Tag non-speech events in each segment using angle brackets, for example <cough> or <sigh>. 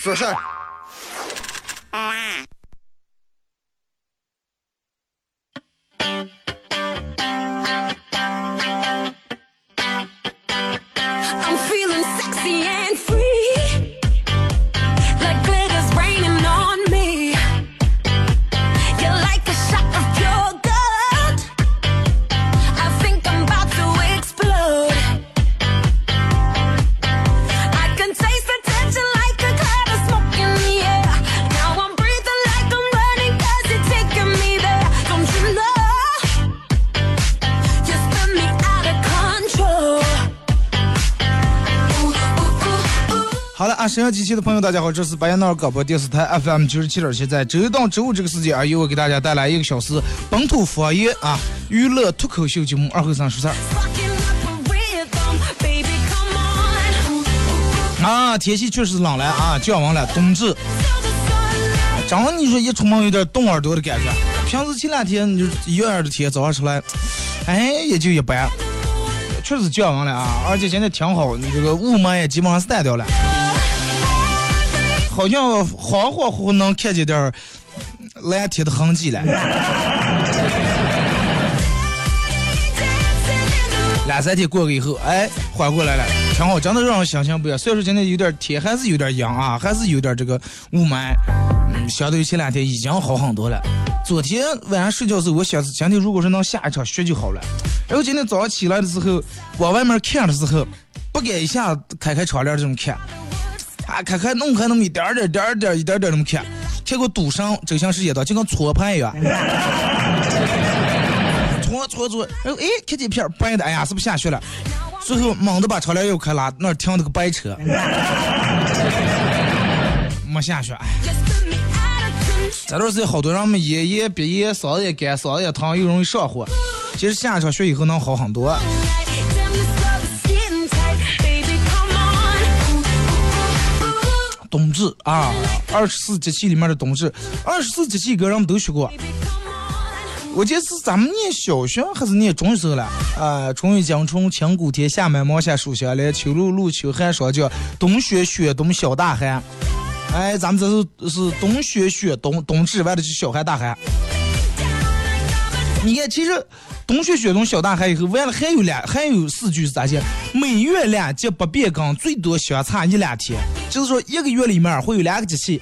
说事儿。阳机器的朋友，大家好，这是白彦淖尔广播电视台 FM 九十七点七，在周一到周五这个时间啊，由我给大家带来一个小时本土方言啊娱乐脱口秀节目二后三说事儿。啊，天气确实冷了啊，降温了，冬至。真的，你说一出门有点冻耳朵的感觉。平时前两天你就一样的天，早上出来，哎，也就一般。确实降温了啊，而且现在挺好，这个雾霾也基本上是淡掉了。好像恍恍惚惚能看见点儿蓝天的痕迹了。两三天过个以后，哎，缓过来了，挺好，真的让人心情不一样。虽然说今天有点天还是有点阴啊，还是有点这个雾霾，嗯，相对于前两天已经好很多了。昨天晚上睡觉时候，我想是今天如果是能下一场雪就好了。然后今天早上起来的时候，往外面看的时候，不敢一下开开窗帘这么看。啊，看看弄开那么一点点、点点、一点点那么看，结果堵上，就像是一道，就跟搓盘一样，搓搓搓，然后哎，看见片白的，哎呀，是不是下雪了？最后猛地把窗帘又开了，那停了个白车，没下雪。这段时间好多人们咽咽鼻炎，嗓子也干，嗓子也疼，又容易上火。其实下一场雪以后能好很多。冬至啊，二十四节气里面的冬至，二十四节气歌人们都学过。我记得是咱们念小学还是念中学了啊？春雨江春，千古天；夏满芒夏暑香来，秋露露，秋寒霜降，冬雪雪，冬小大寒。哎，咱们这是是冬雪雪，冬冬至完了就小寒大寒。你看，其实。冬雪雪冬小大寒以后，完了还有两还有四句是咋写？每月两节不变更，最多相差一两天。就是说一个月里面会有两个节气，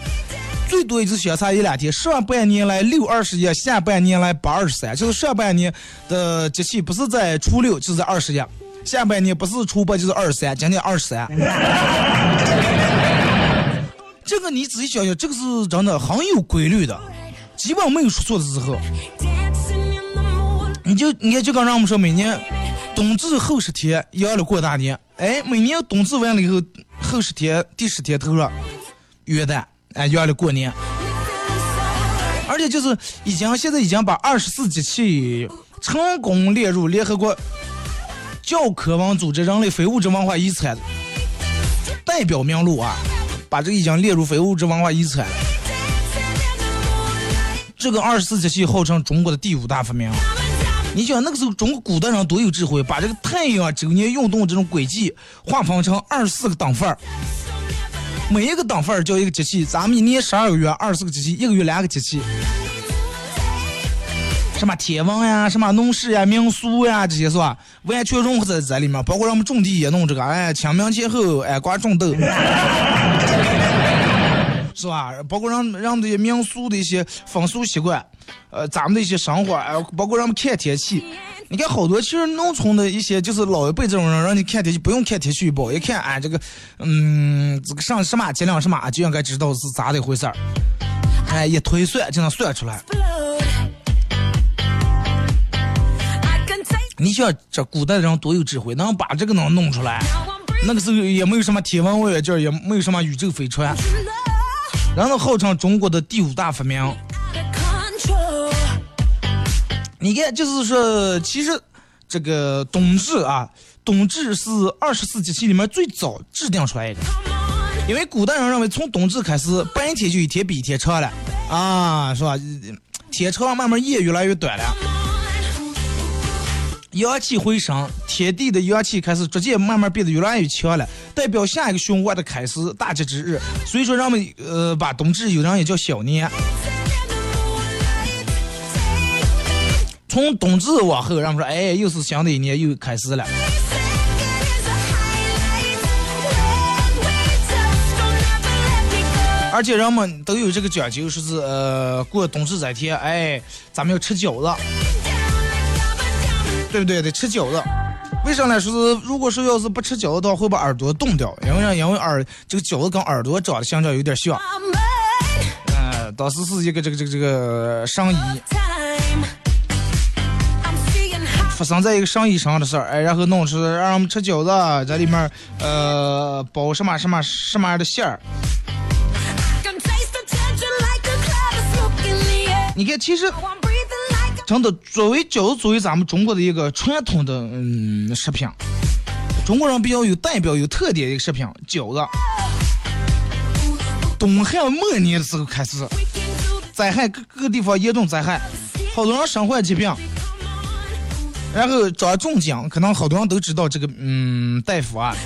最多也就相差一两天。上半年来六二十一，下半年来八二十三。就是上半年的节气不是在初六，就是在二十一；下半年不是初八，就是二十三。今天二十三。<laughs> 这个你仔细想想，这个是真的很有规律的，基本没有出错的时候。你就你看，就刚让我们说，每年冬至后十天要了过大年，哎，每年冬至完了以后，后十天第十天头上元旦，哎，要了过年。而且就是已经现在已经把二十四节气成功列入联合国教科文组织人类非物质文化遗产代表名录啊，把这个已经列入非物质文化遗产。这个二十四节气号称中国的第五大发明。你想那个时候中国古代人多有智慧，把这个太阳周年运动这种轨迹划分成二十四个等份儿，每一个等份儿叫一个节气。咱们一年十二个月，二十四个节气，一个月两个节气。什么天文呀，什么农事呀，民俗呀，这些是吧？完全融合在这里面，包括让我们种地也弄这个，哎，清明前后，哎，刮种豆。<laughs> 是吧？包括让让这些民俗的一些风俗习惯，呃，咱们的一些生活，哎，包括让们看天气。你看好多其实农村的一些就是老一辈这种人，让你看天气不用看天气预报，一看俺这个，嗯，这个上什么节量什么就应该知道是咋的回事儿。哎，一推算就能算出来。你想这古代的人多有智慧，能把这个能弄出来？那个时候也没有什么天文望远镜，也没有什么宇宙飞船。然后号称中国的第五大发明。你看，就是说，其实这个冬至啊，冬至是二十四节气里面最早制定出来的。因为古代人认为，从冬至开始，白天就一天比一天长了，啊，是吧？天长，慢慢夜越来越短了，阳气回升，天地的阳气开始逐渐慢慢变得越来越强了，代表下一个循环的开始，大吉之日。所以说，人们呃把冬至有人也叫小年。从冬至往后，人们说，哎，又是新的一年又开始了。而且人们都有这个讲究，说是呃过冬至这天，哎，咱们要吃饺子，对不对？得吃饺子。为啥呢？说是如果说要是不吃饺子的话，会把耳朵冻掉，因为因为耳这个饺子跟耳朵长得形状有点像。嗯，当时是一个这个这个这个上衣，发生在一个生意上的事儿，哎，然后弄出让我们吃饺子，在里面呃包什么什么什么样的馅儿。你看，其实真的作为饺子，作为咱们中国的一个传统的嗯食品，中国人比较有代表、有特点的一个食品饺子。东汉末年的时候开始，灾害各各个地方严重灾害，好多人身患疾病，然后找中奖，可能好多人都知道这个嗯大夫啊。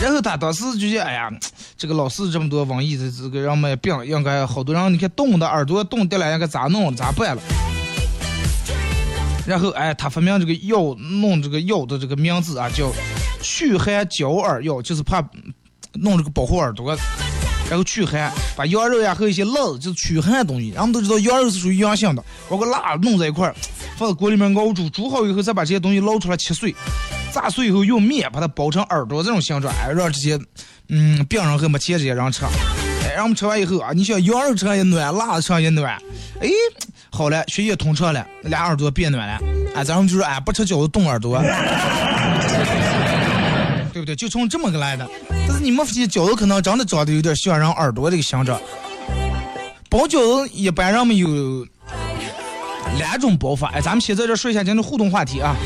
然后他当时就觉得，哎呀，这个老是这么多瘟疫，这这个人们病，应该好多人，你看冻的耳朵冻掉了，应该咋弄？咋办了？然后，哎，他发明这个药，弄这个药的这个名字啊，叫驱寒焦耳药，就是怕弄这个保护耳朵，然后驱寒，把羊肉呀和一些辣，就是驱寒的东西。人们都知道羊肉是属于阳性的，包括辣弄在一块儿，放在锅里面熬煮，煮好以后再把这些东西捞出来切碎。炸碎以后用面把它包成耳朵这种形状，哎，让这些嗯病人和没钱这些人吃，哎，让我们吃完以后啊，你想羊肉吃上也暖，辣子吃上也暖，哎，好了，血液通畅了，俩耳朵变暖了，哎，咱们就说哎，不吃饺子冻耳朵，<laughs> 对不对？就从这么个来的。但是你们发现饺子可能长得长得有点像人耳朵这个形状，包饺子一般人们有两种包法，哎，咱们先在这说一下今天互动话题啊。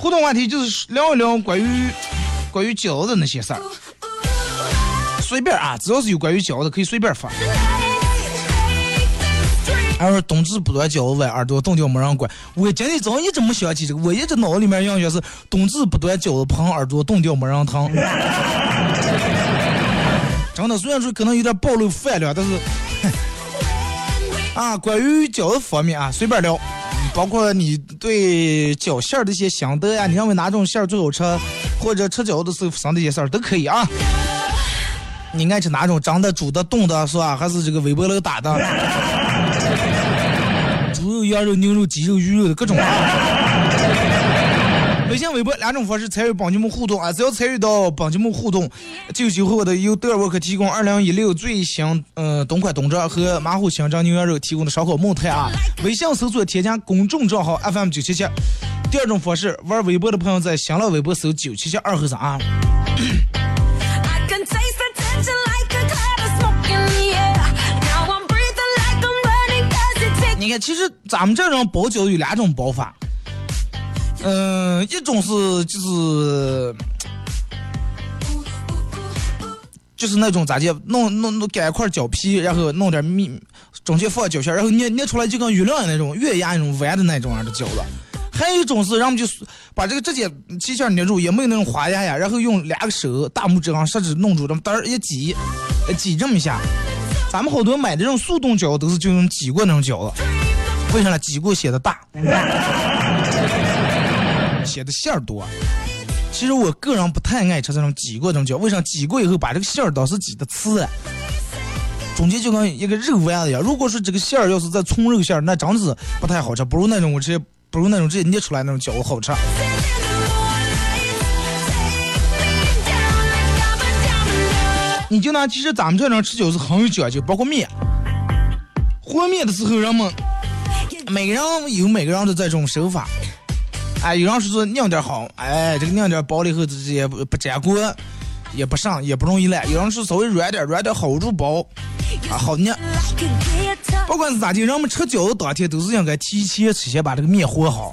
互动话题就是聊一聊关于关于饺子那些事儿，随便啊，只要是有关于饺子可以随便发。还说冬至不端饺子，崴耳朵冻掉没人管。我今天早上一直没想起这个，我一直脑子里面印象是冬至不端饺子，碰耳朵冻掉没人疼。<laughs> 真的，虽然说可能有点暴露饭量，但是啊，关于饺子方面啊，随便聊。包括你对饺馅儿的一些心得呀，你认为哪种馅儿最好吃，或者吃饺子的时候发生的一些事儿都可以啊。你爱吃哪种？蒸的、煮的、冻的，是吧？还是这个微波炉打的？猪肉、羊肉、牛肉、鸡肉、鱼肉的各种啊。微信、微博两种方式参与帮节目互动啊！只要参与到帮节目互动，就有机会的由德尔沃克提供二零一六最新嗯冬款冬装和马虎新疆牛羊肉提供的烧烤木炭啊！微信搜索添加公众账号 FM 九七七。第二种方式，玩微博的朋友在新浪微博搜九七七二和尚。你看，其实咱们这种包饺有两种包法。嗯，一种是就是就是那种咋介，弄弄弄擀一块饺皮，然后弄点米，中间放饺馅，然后捏捏出来就跟月亮那种月牙那种弯的那种样的饺子。还有一种是，让我们就把这个直接皮馅捏住，也没有那种花样呀，然后用两个手大拇指上食指弄住，这么嘚儿一挤，挤这么一下。咱们好多买的这种速冻饺都是就用挤过那种饺子，为啥呢？挤过显得大。写的馅儿多，其实我个人不太爱吃这种挤过这种饺，为啥挤过以后把这个馅儿倒是挤的刺，中间就跟一个肉丸子一样。如果说这个馅儿要是在葱肉馅儿，那真是不太好吃，不如那种我直接不如那种直接捏出来那种饺子好吃。你就拿其实咱们这种吃饺子很有讲究，包括面，和面的时候人们每个人有每个人的这种手法。哎，有人说是拧点好，哎，这个拧点包了以后直接不不粘锅。也不上，也不容易烂。有人是稍微软点，软点好住包，啊好捏。不管是咋地，人们吃饺子当天都是应该提前吃先把这个面和好，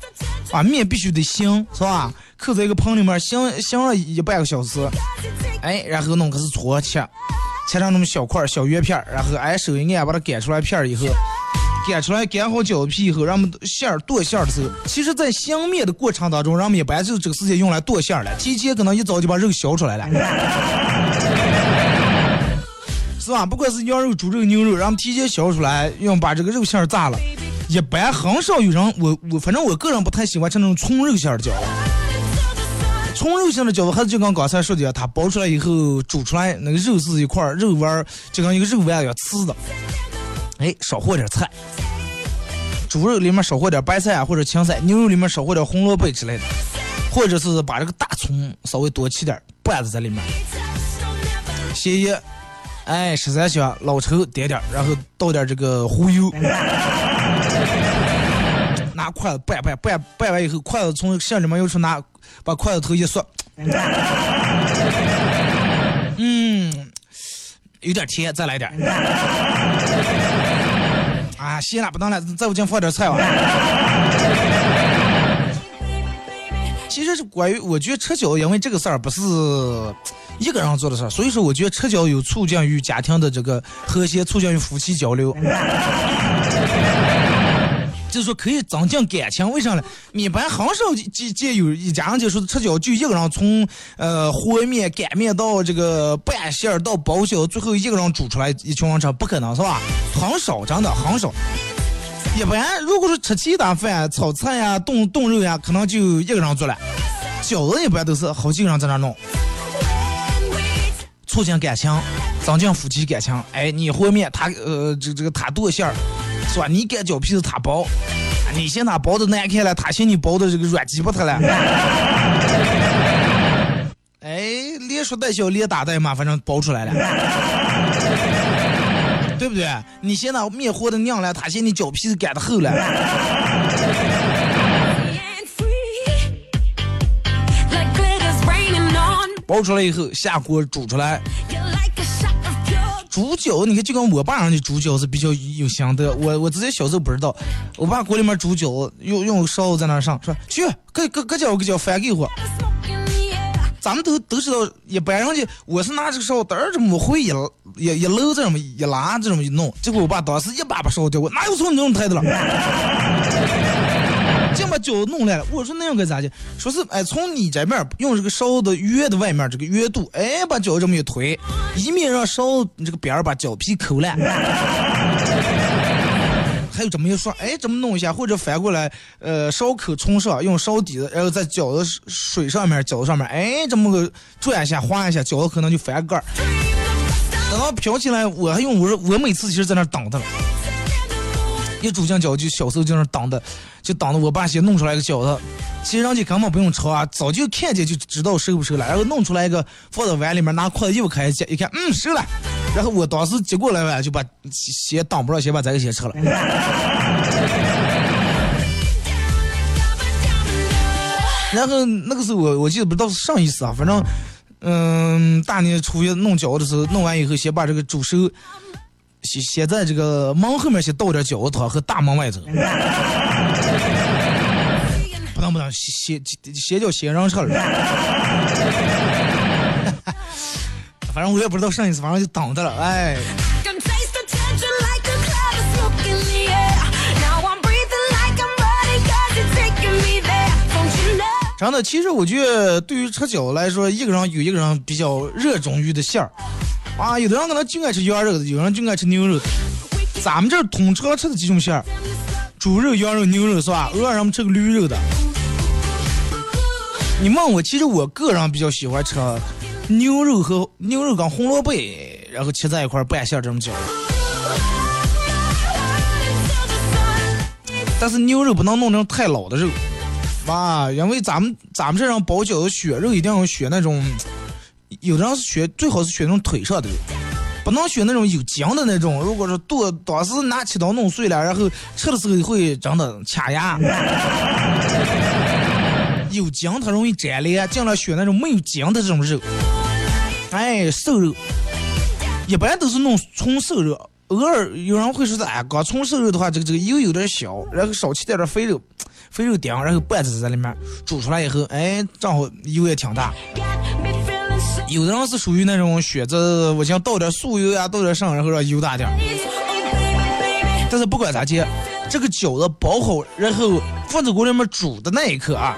啊面必须得醒，是吧？扣在一个盆里面，醒醒了一半个小时，哎，然后弄个是搓切，切成那么小块小圆片，然后哎手一按把它擀出来片以后。擀出来，擀好饺子皮以后，让我们馅儿剁馅儿的时候，其实，在相面的过程当中，让我们一般就是这个时间用来剁馅儿了。提前可能一早就把肉削出来了，<laughs> 是吧？不管是羊肉、猪肉、牛肉，让我们提前削出来，用把这个肉馅儿炸了。一般很少有人，我我反正我个人不太喜欢吃那种葱肉馅儿的饺子。葱肉馅的饺子还是就跟刚才说的，它包出来以后煮出来，那个肉是一块肉丸儿，就跟一个肉丸一样刺的。哎，少和点菜，猪肉里面少和点白菜啊，或者青菜；牛肉里面少和点红萝卜之类的，或者是把这个大葱稍微多切点拌子在里面。咸盐，哎，十三香，老抽点点，然后倒点这个胡油，<laughs> 拿筷子拌拌拌拌完以后，筷子从馅里面又出拿，把筷子头一缩，嗯，有点甜，再来点。啊，咸了不当了，再我进放点菜吧。<laughs> 其实是关于，我觉得吃饺，因为这个事儿不是一个人做的事儿，所以说我觉得吃饺有促进于家庭的这个和谐，促进于夫妻交流。<laughs> 就是说可以增进感情，为啥呢？一般很少见见有一家人就说吃饺子就一个人从呃和面、擀面到这个拌馅儿到包饺，最后一个人煮出来一群人吃，不可能是吧？很少，真的很少。一般如果说吃其他饭、炒菜呀、炖炖肉呀，可能就一个人做了。饺子一般都是好几个人在那弄，促进感情，增进夫妻感情。哎，你和面，他呃这这个他剁馅儿。是吧？你擀饺皮是他包，你嫌他包的难看了，他嫌你包的这个软鸡巴他了。<laughs> 哎，连说带笑，连打带骂，反正包出来了，<laughs> 对不对？你嫌那面和的娘了，他嫌你饺皮子擀的厚了。<laughs> 包出来以后，下锅煮出来。煮饺，你看就跟我爸让的煮饺子比较有心得。我我自己小时候不知道，我爸锅里面煮饺，用用勺子在那上，说去，搁搁搁叫搁叫翻给我。咱们都都知道，一般人家我是拿这个勺嘚儿这么回一一一搂这么一拉这么一弄，结果我爸当时一把把勺子掉我，哪有从你这种态度了？就把饺子弄来了，我说那样该咋的？说是哎，从你这面用这个勺的圆的外面这个圆度，哎，把饺子这么一推，一面让勺这个边儿把饺皮抠烂。<laughs> 还有这么一说，哎，这么弄一下，或者反过来，呃，勺口冲上，用勺底子，然后在饺子水上面、饺子上面，哎，这么个转一下、划一下，饺子可能就翻盖儿。等到飘起来，我还用我我每次其实在那等它了。一煮酱饺就小时候就那挡的，就等着我爸先弄出来个饺子。其实人家根本不用炒啊，早就看见就知道熟不熟了。然后弄出来一个放到碗里面，拿筷子一开始一看，嗯，熟了。然后我当时接过来吧，就把先挡不着，先把这个先吃了。<laughs> 然后那个时候我我记得不知道是上意思啊，反正嗯，大年初一弄饺子的时候，弄完以后先把这个煮熟。先先在这个门后面先倒点饺子汤和大门外头，<laughs> 不能不能，先先先叫先让车了。反正我也不知道上一次，反正就等着了，哎。真的，其实我觉得对于吃饺子来说，一个人有一个人比较热衷于的馅儿。啊，有的人可能就爱吃羊肉的，有人就爱吃牛肉。咱们这儿通常吃的几种馅儿，猪肉、羊肉、牛肉是吧？偶尔咱们吃个驴肉的。你问我，其实我个人比较喜欢吃牛肉和牛肉跟红萝卜，然后切在一块儿拌馅这么饺。但是牛肉不能弄成太老的肉，啊，因为咱们咱们这种包饺子选肉一定要选那种。有的人是选，最好是选那种腿上的，不能选那种有筋的那种。如果说剁，当时拿切刀弄碎了，然后吃的时候会真的卡牙。有筋它容易粘连，尽量选那种没有筋的这种肉。哎，瘦肉，一般都是弄纯瘦肉。偶尔有人会说，哎，刚纯瘦肉的话，这个这个油有点小，然后少吃点点肥肉，肥肉丁，然后拌子在里面煮出来以后，哎，正好油也挺大。有的人是属于那种选择，我想倒点素油呀，倒点上，然后让油大点。但是不管咋接，这个饺子包好，然后放在锅里面煮的那一刻啊，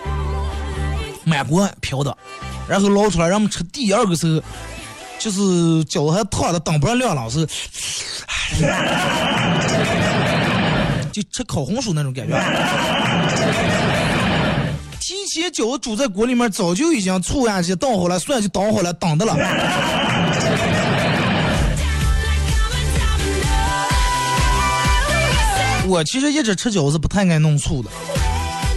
满锅飘的，然后捞出来，让我们吃第二个时候，就是饺子还烫的，当不上亮了，是，<laughs> 就吃烤红薯那种感觉。提前饺子煮在锅里面，早就已经醋呀些倒好了，蒜就倒好了，等的了。<laughs> 我其实一直吃饺子不太爱弄醋的，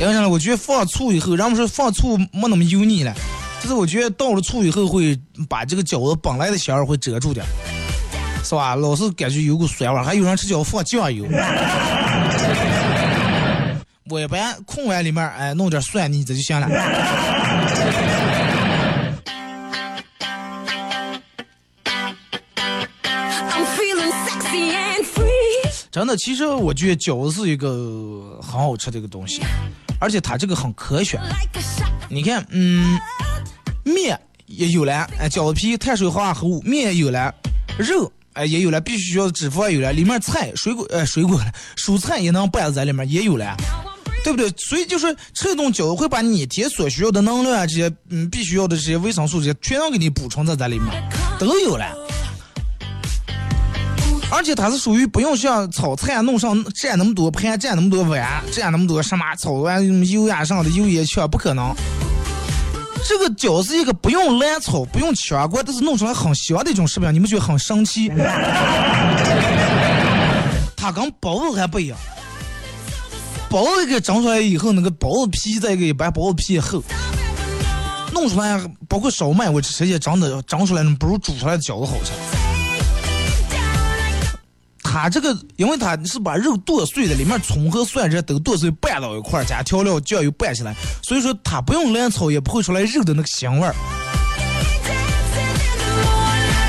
因为啥呢？我觉得放醋以后，人们说放醋没那么油腻了，就是我觉得倒了醋以后会把这个饺子本来的香味会遮住点，是吧？老是感觉有股酸味，还有人吃饺子放酱油。我一般空碗里面哎弄点蒜泥这就行了。真的，其实我觉得饺子是一个很好吃的一个东西，而且它这个很科学。你看，嗯，面也有了，哎，饺子皮碳水化合物，面也有了，肉哎也有了，必须需要的脂肪也有了，里面菜水果呃水果蔬菜也能拌在里面也有了，对不对？所以就是吃一顿饺子会把你一天所需要的能量啊这些嗯必须要的这些维生素这些全都给你补充在这里面，都有了。而且它是属于不用像炒菜弄上占那么多盘、占那么多碗、占那么多什么炒完油呀上的油也去，不可能。这个饺子一个不用烂炒、不用炝锅，但是弄出来很香的一种食品，你们觉得很神奇？<laughs> 它跟包子还不一样，包子给蒸出来以后，那个包子皮再给把包子皮厚，弄出来包括烧麦，我直接蒸的蒸出来不如煮出来的饺子好吃。它这个，因为它是把肉剁碎的，里面葱和蒜这都剁碎拌到一块儿，加调料、酱油拌起来，所以说它不用烂炒也不会出来肉的那个香味儿。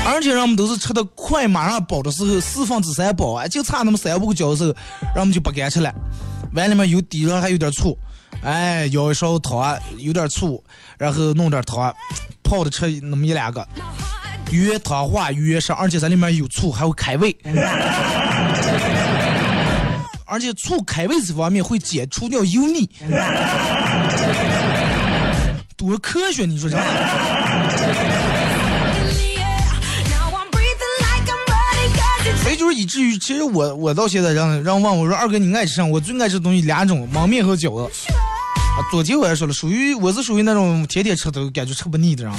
而且人们都是吃的快，马上饱的时候四分之三饱啊，就差那么三五个饺子，人们就不敢吃了。碗里面有底上还有点醋，哎，舀一勺汤，有点醋，然后弄点汤，泡着吃那么一两个。越汤化越香，而且在里面有醋，还会开胃。<laughs> 而且醋开胃这方面会解除掉油腻，多科学！你说这？就是以至于，其实我我到现在让让问我说二哥你爱吃啥？我最爱吃东西两种，焖面和饺子。啊，昨天我也说了，属于我是属于那种天天吃都感觉吃不腻的人。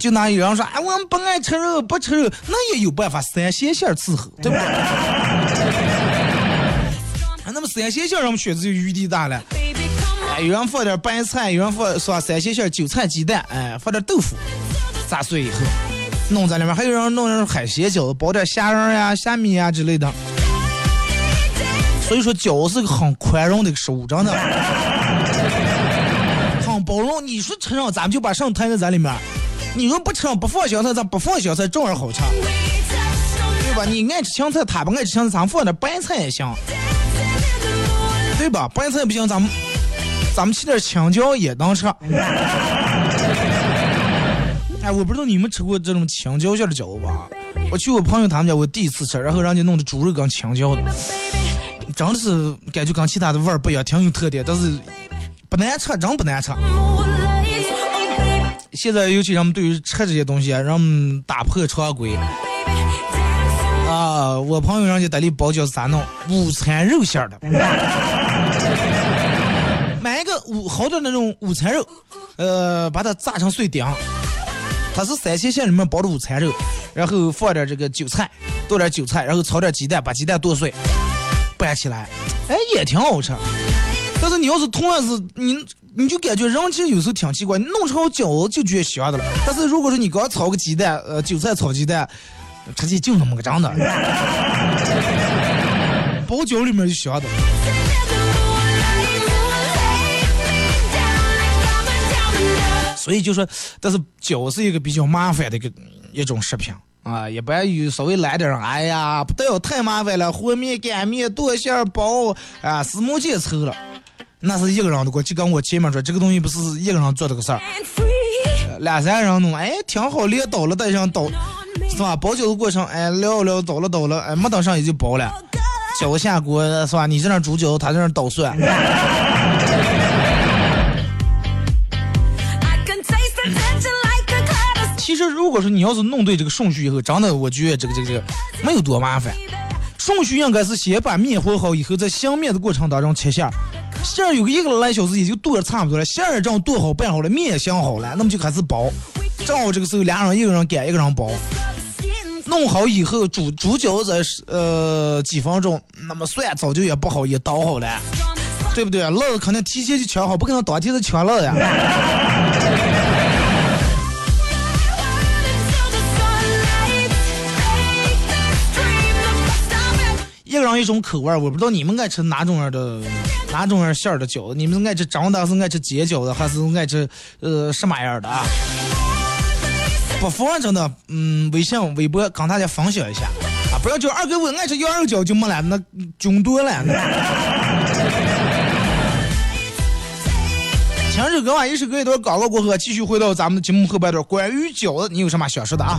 就拿有人说，哎，我们不爱吃肉，不吃肉，那也有办法，三鲜馅伺候，对不对？<laughs> 啊，那么三鲜馅，我们选择就余地大了。哎，有人放点白菜，有人放是吧？三鲜馅，韭菜、鸡蛋，哎，放点豆腐，炸碎以后弄在里面。还有人弄海鲜饺子，包点虾仁呀、虾米呀之类的。所以说，饺子是个很宽容的一个食物，真的，很包容。你说吃上，咱们就把上摊在咱里面。你说不吃上不放香菜，咱不放香菜照样好吃，对吧？你爱吃香菜，他不爱吃香菜，咱放点白菜也行，对吧？白菜不行，咱们咱们吃点青椒也能吃。哎，我不知道你们吃过这种青椒馅的饺子吧？我去我朋友他们家，我第一次吃，然后人家弄的猪肉跟青椒的，真的是感觉跟其他的味儿不一样，挺有特点，但是不难吃，真不难吃。现在尤其人们对于吃这些东西啊，人们打破常规啊！我朋友人家在里包饺子咋弄？午餐肉馅的，买一个五好点那种午餐肉，呃，把它炸成碎丁，它是三鲜馅里面包的午餐肉，然后放点这个韭菜，剁点韭菜，然后炒点鸡蛋，把鸡蛋剁碎，拌起来，哎，也挺好吃。但是你要是同样是你。你就感觉人其实有时候挺奇怪，弄成饺子就觉得香的了。但是如果说你刚炒个鸡蛋，呃，韭菜炒鸡蛋，直接就那么个长的，包饺里面就香的。所以就说，但是脚是一个比较麻烦的一个一种食品啊，一般有稍微来点儿，哎呀，不要太麻烦了，和面、擀面、剁馅、包啊，四毛钱凑了，那是一个人的过，就跟我前面说，这个东西不是一个人做这个事儿，两三人弄，哎，挺好，连倒了带上倒，是吧？包饺子过程，哎，撂撂倒了倒了，哎，没等上也就包了，饺子下锅是吧？你在那煮饺子，他在那捣蒜。如果说你要是弄对这个顺序以后，真的，我觉得这个这个这个没有多麻烦。顺序应该是先把面和好，以后在醒面的过程当中切馅儿。馅儿有个一个来小时，也就剁的差不多了。馅儿正剁好拌好了，面也醒好了，那么就开始包。正好这个时候，俩人一个人擀，一个人包。弄好以后，煮煮饺子，呃，几分钟。那么蒜早就也不好，也捣好了，对不对？辣肯定提前就切好，不可能当天就切辣呀。一种口味我不知道你们爱吃哪种样的哪种样馅儿的饺子，你们爱吃蒸的，是爱吃煎饺子，还是爱吃呃什么样的啊？不妨真的，嗯，微信、微博跟大家分享一下啊！不要叫二哥我爱吃羊肉饺就没了，那囧多了。听首歌吧，一首歌一段广告过后，继续回到咱们的节目后半段，关于饺子，你有什么想说的啊？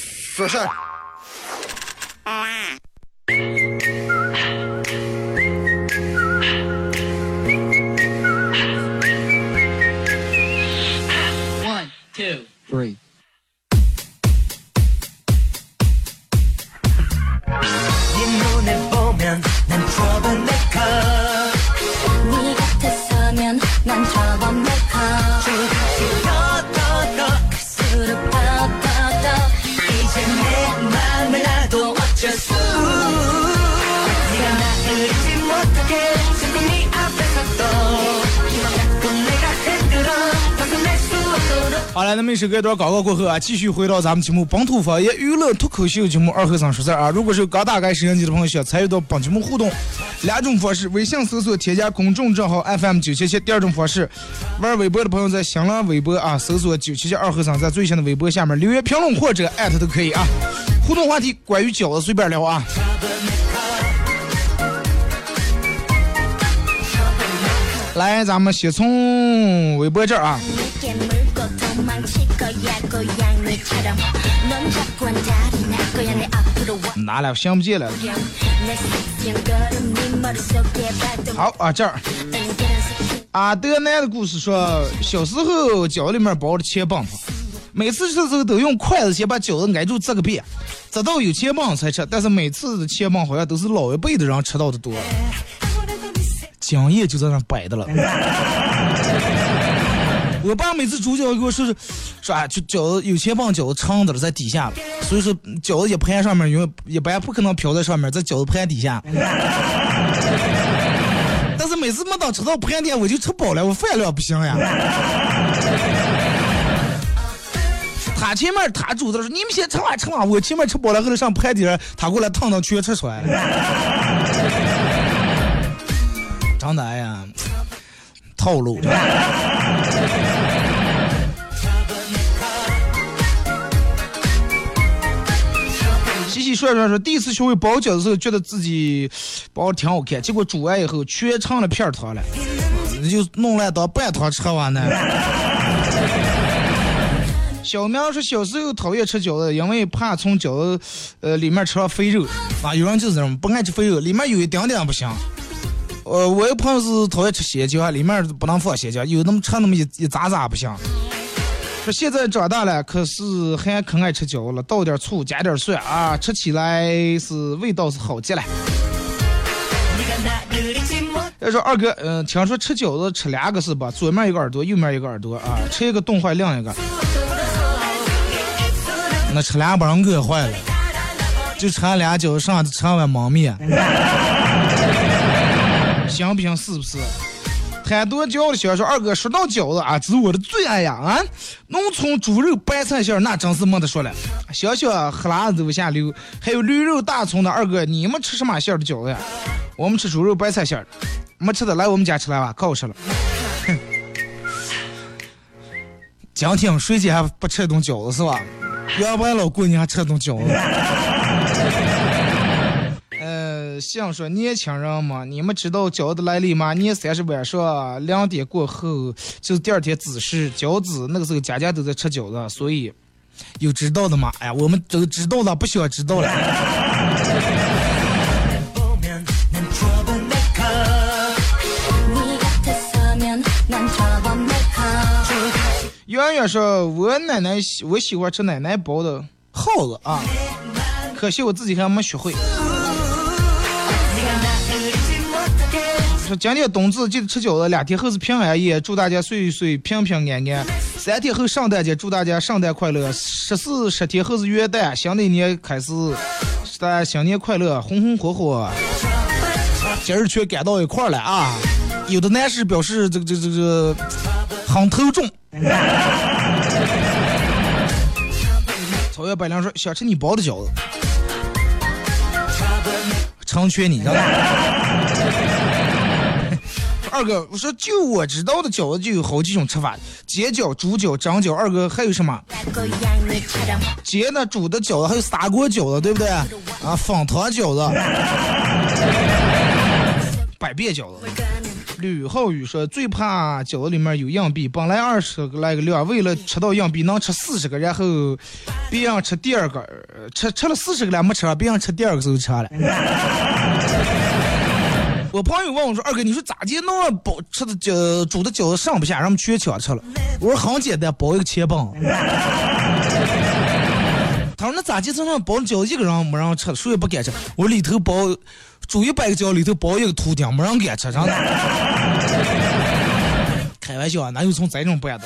说事儿。 록好了，那么一首歌一段广告过后啊，继续回到咱们节目《本土方言娱乐脱口秀》节目二和尚说事啊。如果是刚打开摄像机的朋友，想参与到本节目互动，两种方式：微信搜索添加公众账号 FM 九七七；第二种方式，玩微博的朋友在新浪微博啊搜索九七七二和尚，在最新的微博下面留言评论或者艾特都可以啊。互动话题关于饺子随便聊啊。来，咱们先从微博这啊。<laughs> 拿了，想不见了。好啊，这儿。阿德南的故事说，小时候脚里面包着铅棒，每次吃的时候都用筷子先把饺子挨住这个遍，直到有铅棒才吃。但是每次的铅棒好像都是老一辈的人吃到的多，讲夜就在那摆的了。我爸每次煮饺子给我说是，说啊，就饺子有钱棒饺子撑着了在底下，所以说饺子一盘上面永远一般不可能飘在上面，在饺子盘底下。<laughs> 但是每次没当吃到盘点，我就吃饱了，我饭量不行呀。他前面他煮的时候，你们先吃完吃完，我前面吃饱了，后头上盘底，他过来烫烫全吃出来了。<laughs> 真的哎呀，套路。洗洗涮涮说，第一次学会包饺子的时候，觉得自己包的挺好看，结果煮完以后全成了片儿汤了，就弄来当半汤吃完呢。小明说，小时候讨厌吃饺子，因为怕从饺子呃里面吃到肥肉啊。有人就是这么不爱吃肥肉，里面有一点点不行。呃，我有朋友是讨厌吃咸椒，里面不能放咸椒，有那么吃那么一一渣渣不行。说现在长大了，可是还可爱吃饺子了，倒点醋，加点蒜啊，吃起来是味道是好极了。要说二哥，嗯、听说吃饺子吃两个是吧？左面一个耳朵，右面一个耳朵啊，吃一个冻坏另一个。那吃两把人饿坏了，就吃俩饺子，剩下吃碗焖面，<laughs> 行不行？是不是？贪多饺子小说二哥说到饺子啊，这是我的最爱呀啊！农村猪肉白菜馅那真是没得说了，小小黑辣子往下流。还有驴肉大葱的二哥，你们吃什么馅的饺子呀？我们吃猪肉白菜馅的，没吃的来我们家吃来吧，可好吃了。哼，今天睡前还不吃一顿饺子是吧？要不然老姑娘还吃顿饺子。想说年轻人嘛你们知道饺子来历吗？年三十晚上两点过后就是第二天子时饺子那个时候家家都在吃饺子所以有知道的吗？哎呀我们都知道了不需要知道了。圆圆说我奶奶喜我喜欢吃奶奶包的耗子啊。可惜我自己还没学会。说今天冬至记得吃饺子，两天后是平安夜，祝大家岁岁平平安安。三天后圣诞节，祝大家圣诞快乐。十四十天后是元旦，新的一年开始，大家新年快乐，红红火火。今儿全赶到一块儿了啊！有的男士表示这个这个这个很头重。草原百灵说想吃你包的饺子，成全你，知道吧？二哥，我说就我知道的饺子就有好几种吃法，煎饺、煮饺、蒸饺。二哥还有什么？煎的、煮的饺子，还有砂锅饺子，对不对？啊，粉汤饺子，<laughs> 百变饺子。吕浩宇说最怕饺子里面有硬币，本来二十个来个量，为了吃到硬币能吃四十个，然后别人吃第二个，吃吃了四十个了没吃，别人吃第二个时候吃完了。我朋友问我说：“二哥，你说咋的弄了包吃的饺煮的饺子上不下，让我们全抢吃了？”我说：“很简单，包一个切棒。<laughs> ”他说：“那咋的？这上包的饺子一个人没人吃，谁也不敢吃。”我说：“里头包煮一百个饺子，里头包一个秃顶，没人敢吃，真的。”开玩笑啊，哪有从这种办的？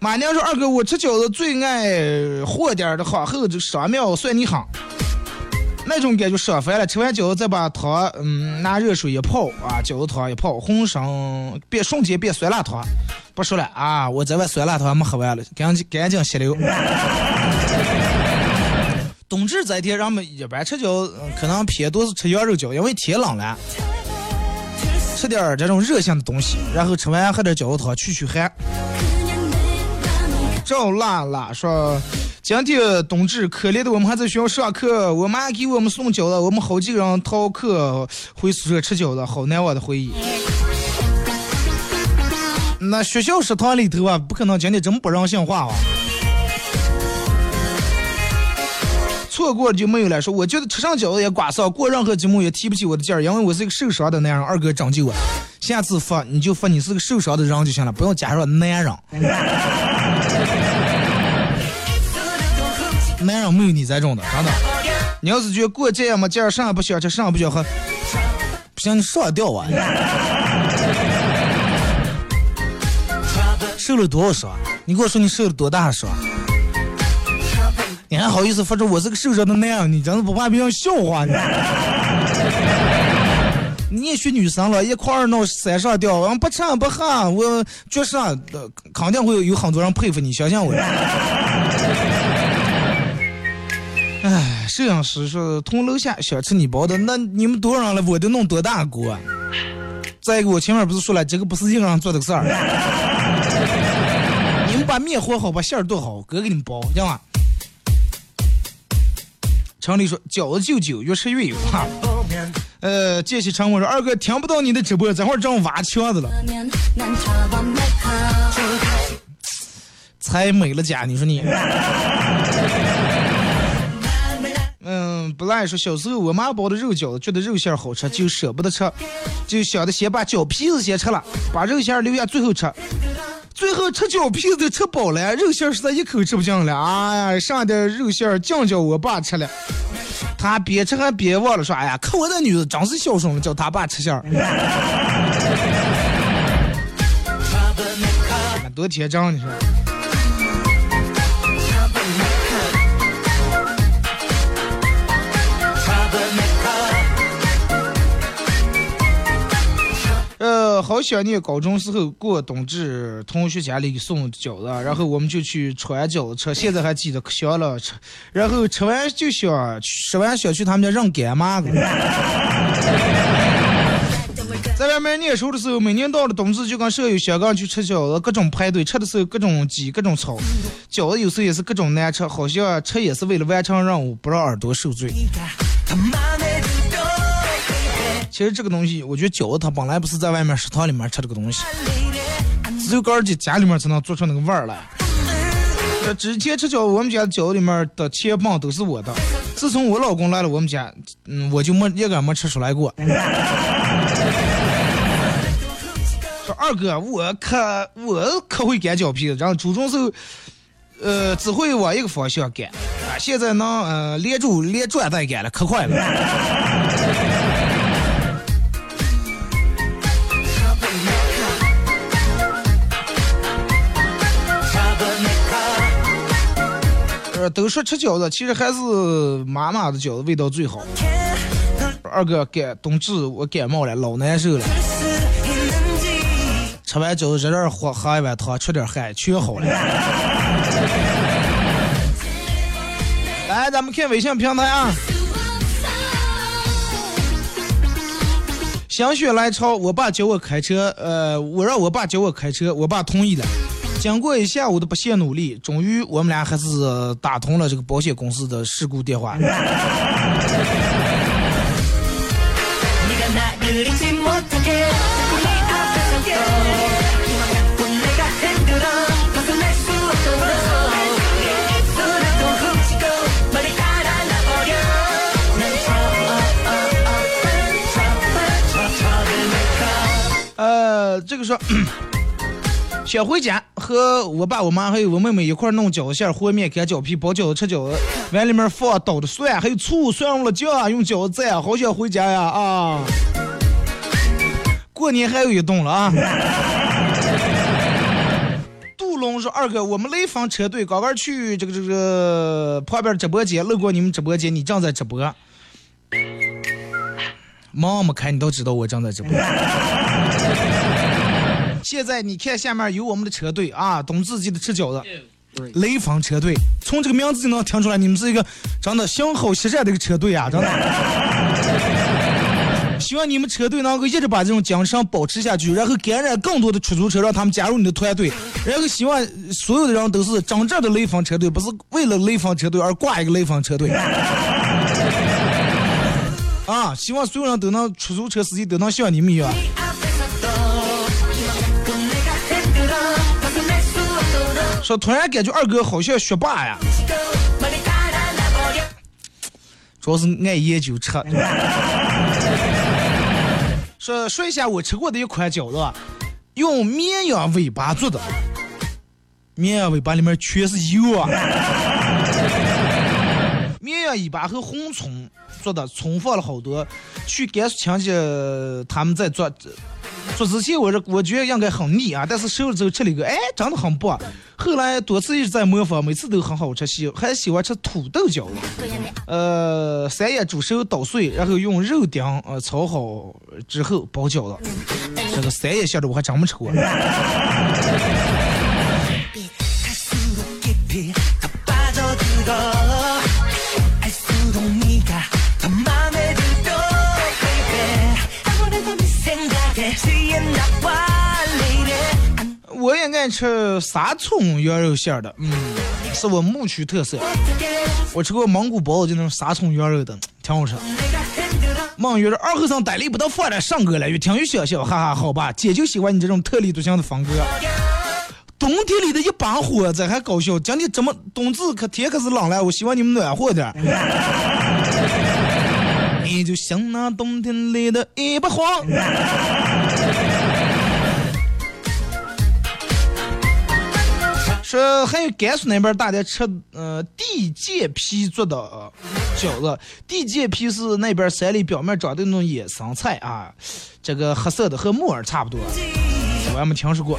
马娘说：“二哥，我吃饺子最爱和点儿的好后这上面蒜泥夯。”那种感觉爽翻了，吃完饺子再把汤，嗯，拿热水一泡啊，饺子汤一泡，红绳变瞬间变酸辣汤。不说了啊，我这碗酸辣汤还没喝完了，赶紧赶紧吸溜。冬至这一天，人们一般吃饺子，可能偏多是吃羊肉饺，因为天冷了，吃点这种热性的东西，然后吃完喝点饺子汤去去寒。赵辣辣说。今天冬至，可怜的我们还在学校上课，我妈给我们送饺子，我们好几个人逃课回宿舍吃饺子，好难忘的回忆。那学校食堂里头啊，不可能今天这么不人性化啊！错过了就没有了。说我觉得吃上饺子也刮臊，过任何节目也提不起我的劲儿，因为我是一个受伤的男人。二哥拯救我，下次发你就发你是个受伤的人就行了，不要加上男人。男人没有你这种的，真的。你要是觉得过节嘛，今儿啥也不想吃，啥也不想喝，不行你上吊啊！受了多少伤？你给我说你受了多大的伤？你还好意思发出我是个受伤的男人？你真是不怕别人笑话你？你也学女生了，一块儿闹三上吊，不吃不喝，我绝上，肯定会有很多人佩服你，相信我。摄影师说从楼下想吃你包的，那你们多少人了？我得弄多大锅、啊？再一个，我前面不是说了，这个不是一个人做的事儿。<laughs> 你们把面和好，把馅儿剁好，哥给你们包，行吗？城里说饺子就酒，越吃越有哈。呃，杰西常我说二哥听不到你的直播，这会儿正挖墙子了，才美了家，你说你。嗯，不赖说小时候我妈包的肉饺子，觉得肉馅儿好吃，就舍不得吃，就想着先把饺皮子先吃了，把肉馅儿留下最后吃。最后吃饺皮子吃饱了，肉馅儿实在一口吃不进了。哎呀，上点肉馅儿酱叫我爸吃了，他边吃还边忘了说：“哎呀，可我这女子真是孝顺，叫他爸吃馅儿。<laughs> ”多天真，你说。呃，好想念高中时候过冬至，同学家里送饺子，然后我们就去穿饺子吃，现在还记得可香了吃，然后吃完就想吃完想去他们家认干妈去。<laughs> 在外面念书的时候，每年到了冬至就跟舍友相杠去吃饺子，各种排队，吃的时候各种挤，各种吵。饺子有时候也是各种难吃，好像吃也是为了完成任务，不让耳朵受罪。其实这个东西，我觉得饺子它本来不是在外面食堂里面吃这个东西，只有自己家里面才能做出那个味儿来。呃，之前吃饺子，我们家饺子里面的切棒都是我的。自从我老公来了我们家，嗯，我就没一个没吃出来过。说二哥，我可我可会擀饺皮子，然后初中时候，呃，只会往一个方向擀，啊，现在能呃连住连转带擀了，可快了。都说吃饺子，其实还是妈妈的饺子味道最好。二哥感冬至我感冒了，老难受了。吃完饺子在这儿喝喝一碗汤，出点汗，全好了。<laughs> 来，咱们看微信平台啊。心血来潮，我爸教我开车，呃，我让我爸教我开车，我爸同意了。经过一下午的不懈努力，终于我们俩还是打通了这个保险公司的事故电话。呃，这个时候。想回家和我爸、我妈还有我妹妹一块弄饺子馅、和面、擀饺皮、包饺子、吃饺子，碗里面放倒的蒜，还有醋、蒜末酱，用饺子蘸，好想回家呀啊！过年还有一顿了啊！杜龙说：“二哥，我们雷锋车队刚刚去这个这个旁边直播间，路过你们直播间，你正在直播。忙没开，你都知道我正在直播。现在你看下面有我们的车队啊，懂自己的吃饺子，雷锋车队，从这个名字就能听出来，你们是一个真的相好习善的一个车队啊，真的。<laughs> 希望你们车队能够一直把这种精神保持下去，然后感染更多的出租车，让他们加入你的团队。然后希望所有的人都是真正的雷锋车队，不是为了雷锋车队而挂一个雷锋车队。<laughs> 啊，希望所有人都能出租车司机都能像你们一样。说突然感觉二哥好像学霸呀。主要是爱烟酒吃。<laughs> 说说一下我吃过的一款饺子，用绵羊尾巴做的，绵羊尾巴里面全是油啊。绵羊尾巴和红葱做的，葱放了好多。去甘肃亲戚他们在做做之前，我这我觉得应该很腻啊，但是收了之后吃了一个，哎，真的很棒。后来多次一直在模仿，每次都很好吃，喜还喜欢吃土豆饺子。呃，三叶煮熟捣碎，然后用肉丁呃炒好之后包饺子。这个三叶馅的我还真没吃过。吃沙葱羊肉馅的，嗯，是我牧区特色。我吃过蒙古包子，就那种沙葱羊肉的，挺好吃。忙月说：“二和尚呆立不到放的上歌了，越听越想笑，哈哈，好吧，姐就喜欢你这种特立独行的风格。冬天里的一把火，这还搞笑？今你怎么冬至可天可是冷了，我希望你们暖和点。<laughs> 你就像那冬天里的一把火。”说还有甘肃那边大家吃呃地芥皮做的饺子，地芥皮是那边山里表面长的那种野生菜啊，这个黑色的和木耳差不多，我还没听说过。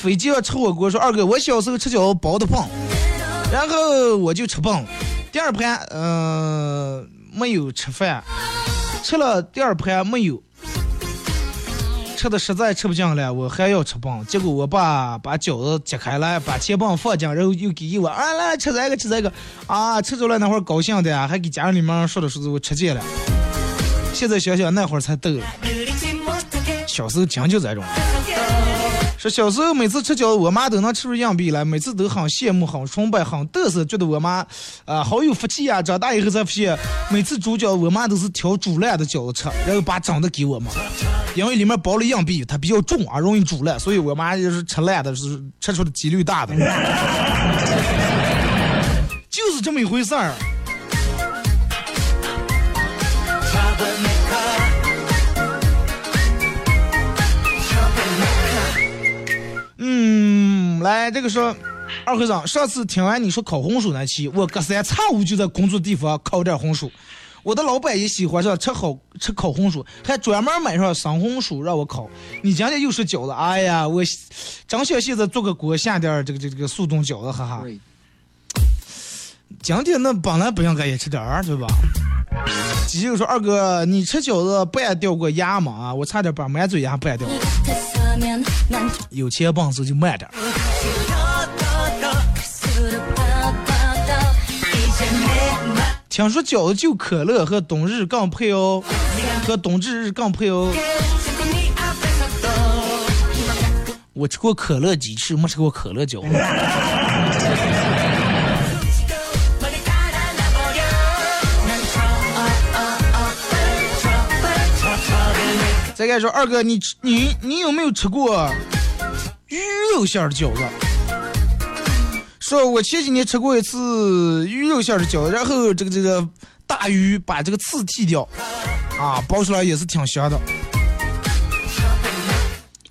飞机要吃火锅说二哥，我小时候吃饺子包的胖，然后我就吃胖，第二盘嗯、没有吃饭，吃了第二盘没有。吃的实在吃不进了，我还要吃棒。结果我爸把饺子切开来，把切棒放进，然后又给一碗。啊，来吃这个，吃这个。啊，吃着了。那会儿高兴的还给家里面说着说着，我吃尽了。现在想想，那会儿才逗。小时候讲究这种。说小时候每次吃饺子，我妈都能吃出硬币来，每次都很羡慕、很崇拜、很嘚瑟，觉得我妈啊、好有福气啊。长大以后才发现，每次煮饺子，我妈都是挑煮烂的饺子吃，然后把整的给我们，因为里面包了硬币，它比较重啊，容易煮烂，所以我妈就是吃烂的，是吃出的几率大的，<laughs> 就是这么一回事儿。来这个说，二和尚，上次听完你说烤红薯那期，我隔三差五就在工作地方烤点红薯。我的老板也喜欢上吃好吃烤红薯，还专门买上生红薯让我烤。你今天又是饺子，哎呀，我真想现在做个锅下点这个这个这个速冻饺子，哈哈。今天那本来不应该也吃点儿，对吧？鸡就说二哥，你吃饺子不也掉过牙吗？啊，我差点把满嘴牙掰掉了。有切棒子就慢点儿。听说饺子就可乐和冬日更配哦和冬至日更配哦。我吃过可乐鸡翅没吃过可乐酒再该说二哥，你吃你你有没有吃过鱼肉馅的饺子？说我前几年吃过一次鱼肉馅的饺子，然后这个这个大鱼把这个刺剔掉，啊，包出来也是挺香的。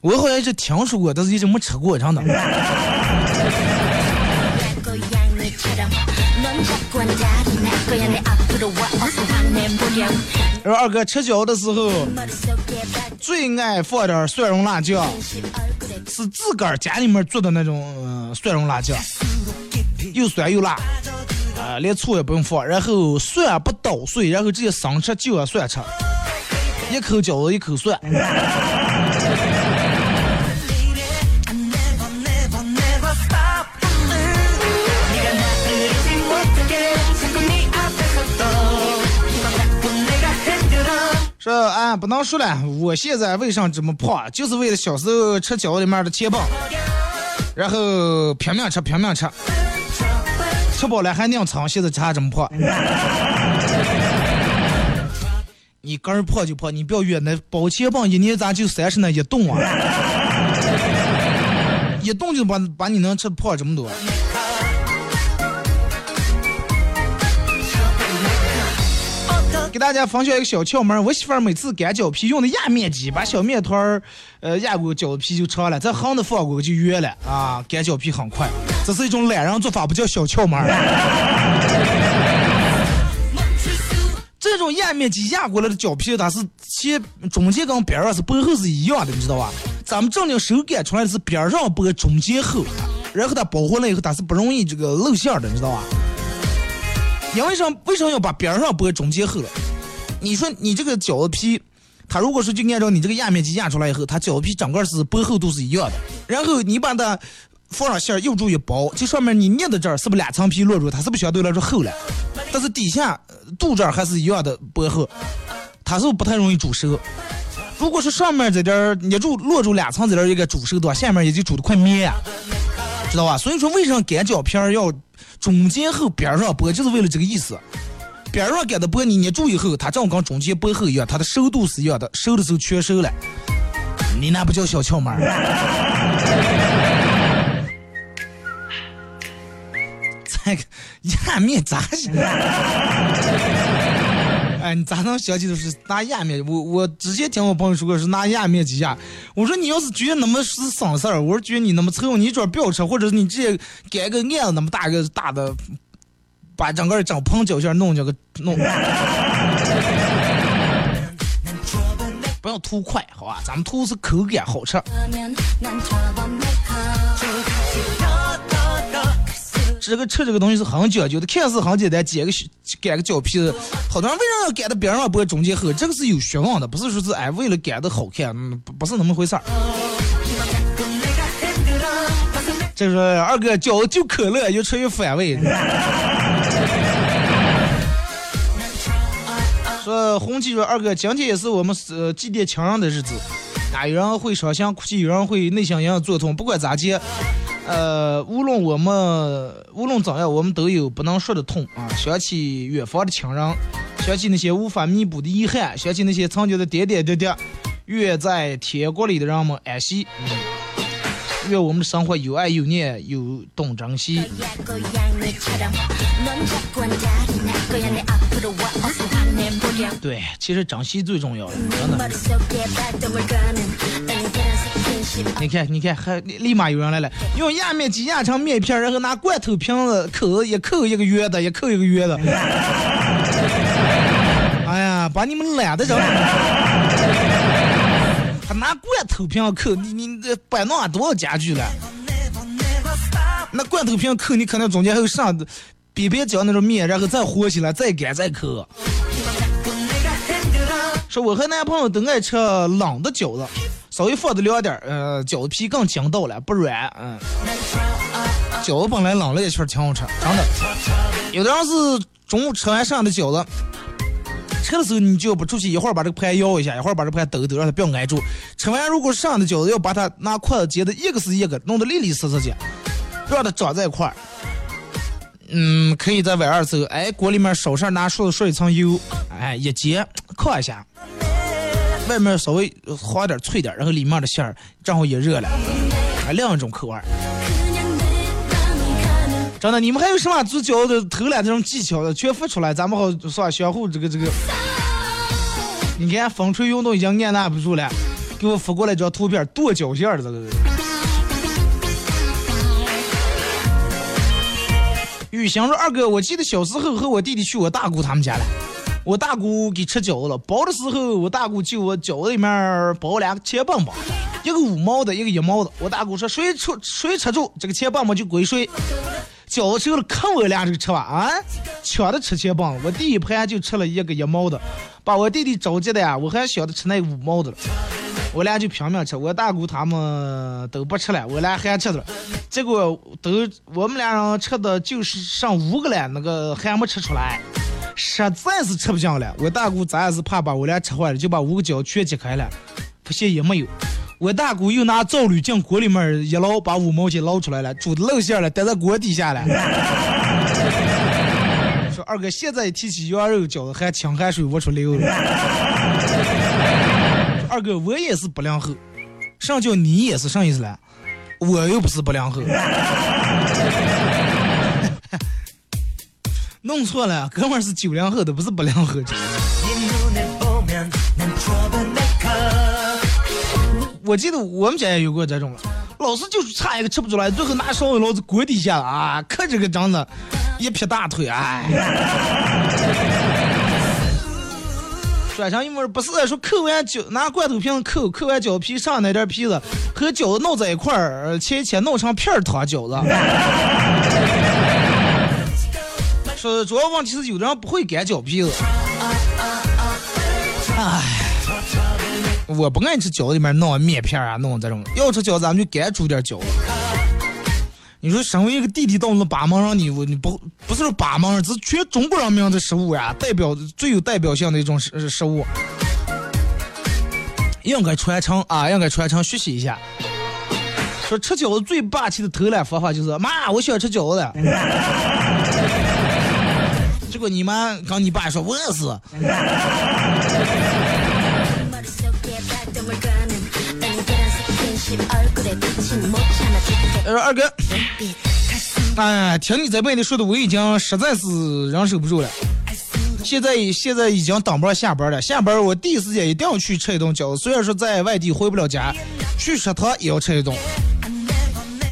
我好像是听说过，但是一直没吃过，真的。<laughs> 然后二哥吃饺子的时候，最爱放点蒜蓉辣酱，是自个儿家里面做的那种、呃蒜蓉辣酱，又酸又辣，啊、连醋也不用放，然后蒜不捣碎，然后直接生吃就要蒜吃，一口饺子一口蒜。说啊，不能说了，我现在为啥这么胖，就是为了小时候吃饺子里面的切棒，然后拼命吃，拼命吃，吃饱了还硬撑，现在还这么胖。你根儿胖就胖，你不要约那包切棒，一年咱就三十那一顿啊，一顿就把把你能吃胖这么多。给大家分享一个小窍门，我媳妇儿每次擀饺皮用的压面机，把小面团儿，呃，压过饺子皮就长了，再横的放过就圆了啊，擀饺皮很快。这是一种懒人做法，不叫小窍门儿。<laughs> 这种压面机压过来的饺皮，它是前中间跟边上是薄厚是一样的，你知道吧？咱们正经手擀出来的是边上薄，中间厚，然后它包回来以后，它是不容易这个露馅儿的，你知道吧？因为啥？为啥要把边上剥中间厚了？你说你这个饺子皮，它如果说就按照你这个压面机压出来以后，它饺子皮整个是薄厚度是一样的。然后你把它放上馅儿，又注意包，就上面你捏的这儿是不是两层皮落住？它是不是相对来说厚了？但是底下肚这儿还是一样的薄厚，它是不是不太容易煮熟？如果是上面这点儿捏住落住两层在这点儿应该煮熟的话，下面也就煮的快面、知道吧？所以说为什么擀饺皮儿要中间厚边上薄，就是为了这个意思。边上擀的薄，你捏住以后，它正好跟中间薄厚一样，它的收度是一样的，收的时候全收了。你那不叫小窍门儿。<laughs> 这个压面咋想？哎，你咋能想起的是拿压面？我我之前听我朋友说过是拿压面机压。我说你要是觉得那么是省事儿，我说觉得你那么凑合，你找吊车，或者是你直接改个案子那么大个大的，把整个整棚脚下弄这个弄。<laughs> 不要图快，好吧？咱们图是口感好吃。这个吃这个东西是很讲究的，看似很简单，剪个擀个饺皮子，好多人为啥要擀的边上薄中间厚？这个是有学问的，不是说是哎为了擀的好看，嗯不是那么回事儿。这是二哥饺子就可乐，越吃越反胃。<laughs> 说红旗说二哥，今天也是我们呃祭奠亲人的日子，啊，有人会伤心哭泣，有人会内心隐隐作痛，不管咋接，呃，无论我们无论怎样，我们都有不能说的痛啊。想起远方的亲人，想起那些无法弥补的遗憾，想起那些曾经的点点滴滴，愿在天国里的人们安息。嗯愿我们的生活有爱有念，有懂珍惜。对，其实珍惜最重要的，真的。你看，你看，还立马有人来了，用压面机压成面片，然后拿罐头瓶子扣一扣一个圆的，一扣一个圆的。<laughs> 哎呀，把你们懒得着。他拿罐头瓶扣，你你这摆弄多少家具了？那罐头瓶扣，你可能中间还有上边边角那种面，然后再和起来，再擀再扣。说我和男朋友都爱吃冷的饺子，稍微放的凉点儿，呃，饺子皮更筋道了，不软，嗯。饺子本来冷了也确实挺好吃，真的。有的人是中午吃完剩的饺子，吃的时候你就不出去，一会儿把这个盘摇一下，一会儿把这个盘抖一抖，让它不要挨住。吃完如果剩的饺子，要把它拿筷子接的一个是一个，弄得利利索索的，让它长在一块儿。嗯，可以在晚上时候，哎，锅里面手上拿梳子刷一层油，哎，一接烤一下，外面稍微滑点脆点，然后里面的馅儿正好也热了，还，另一种口味儿。真的，你们还有什么做饺子偷懒这种技巧的，全发出来，咱们好是吧？相互这个这个，你看风吹运动已经按捺不住了，给我发过来张图片，剁饺馅儿的这个。雨欣说：“二哥，我记得小时候和我弟弟去我大姑他们家了，我大姑给吃饺子了，包的时候我大姑就我饺子里面包两个钱棒棒，一个五毛的，一个一毛的。我大姑说谁出谁吃住这个钱棒棒就归谁。饺子吃了，看我俩这个吃吧啊，抢着吃钱棒，我第一盘就吃了一个一毛的，把我弟弟着急的呀，我还想着吃那五毛的了。”我俩就拼命吃，我大姑他们都不吃了，我俩还吃了。结果都我们俩人吃的就是剩五个了，那个还没吃出来，实在是吃不下了。我大姑咱也是怕把我俩吃坏了，就把五个饺全揭开了，发现也没有。我大姑又拿灶滤进锅里面一捞，把五毛钱捞出来了，煮的露馅了，待在锅底下了。<laughs> 说二哥，现在提起羊肉饺子，还清汗水往出流了。二哥，我也是不良后，上叫你也是啥意思了？我又不是不良后，弄错了，哥们儿是九零后的，不是不良后。我记得我们家也有过这种，老师就是差一个吃不出来，最后拿勺子老子锅底下了啊！可这个长得一撇大腿，哎。转成因为不是说扣完饺拿罐头瓶扣扣完饺皮上那点皮子和饺子弄在一块儿，切一切弄成片儿汤饺子。说主要问题是有的人不会擀饺皮子。哎，我不爱吃饺子里面弄面片啊，弄这种。要吃饺子咱们就擀煮点饺子。你说身为一个地地道道的巴芒人，你我你不不是说巴芒人，这是全中国人民的食物呀，代表最有代表性的一种食食物，应该传承啊，应该传承学习一下。说吃饺子最霸气的偷懒方法就是妈，我喜欢吃饺子。结果你妈跟你爸说，我也是。呃，二哥，哎，听你在外地说的，我已经实在是忍受不住了。现在现在已经等不上下班了，下班我第一时间一定要去吃一顿饺子。虽然说在外地回不了家，去食堂也要吃一顿。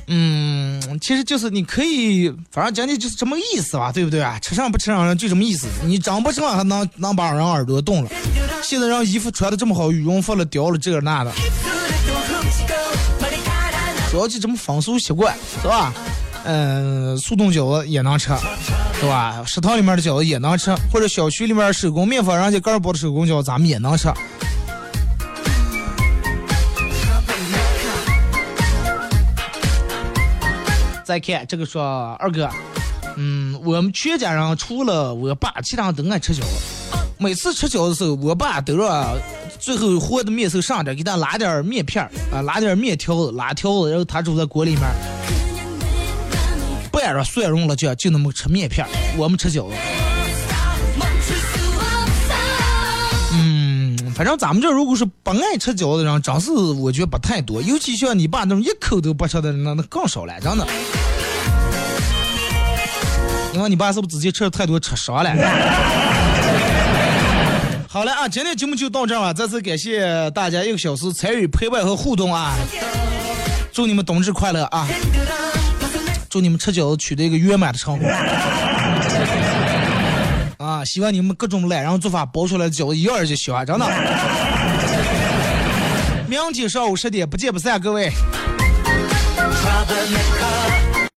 嗯，其实就是你可以，反正讲的就是这么个意思吧，对不对啊？吃上不吃上就这么意思。你长不上还能能把人耳朵冻了。现在让衣服穿的这么好，羽绒服了掉了这个那的。主要就这么风俗习惯，是吧？嗯，速冻饺子也能吃，是吧？食堂里面的饺子也能吃，或者小区里面手工面粉人家个儿包的手工饺子，咱们也能吃。再看这个说二哥，嗯，我们全家人除了我爸，其他人都爱吃饺子。每次吃饺子的时候，我爸都让。最后和的面色上点，给他拉点面片啊，拉点面条子，拉条子，然后他煮在锅里面，不按着蒜蓉了就就那么吃面片我们吃饺子。嗯，反正咱们这如果是不爱吃饺子的人，真是我觉得不太多，尤其像你爸那种一口都不吃的，那那更少了，真的。因为你爸是不是自己吃的太多，吃伤了？<laughs> 好了啊，今天节目就到这儿了。再次感谢大家一个小时参与陪伴和互动啊！祝你们冬至快乐啊！祝你们吃饺子取得一个圆满的成功 <laughs> 啊！希望你们各种懒人做法包出来的饺子一样就喜欢，真的。<laughs> 明天上午十点不见不散，各位。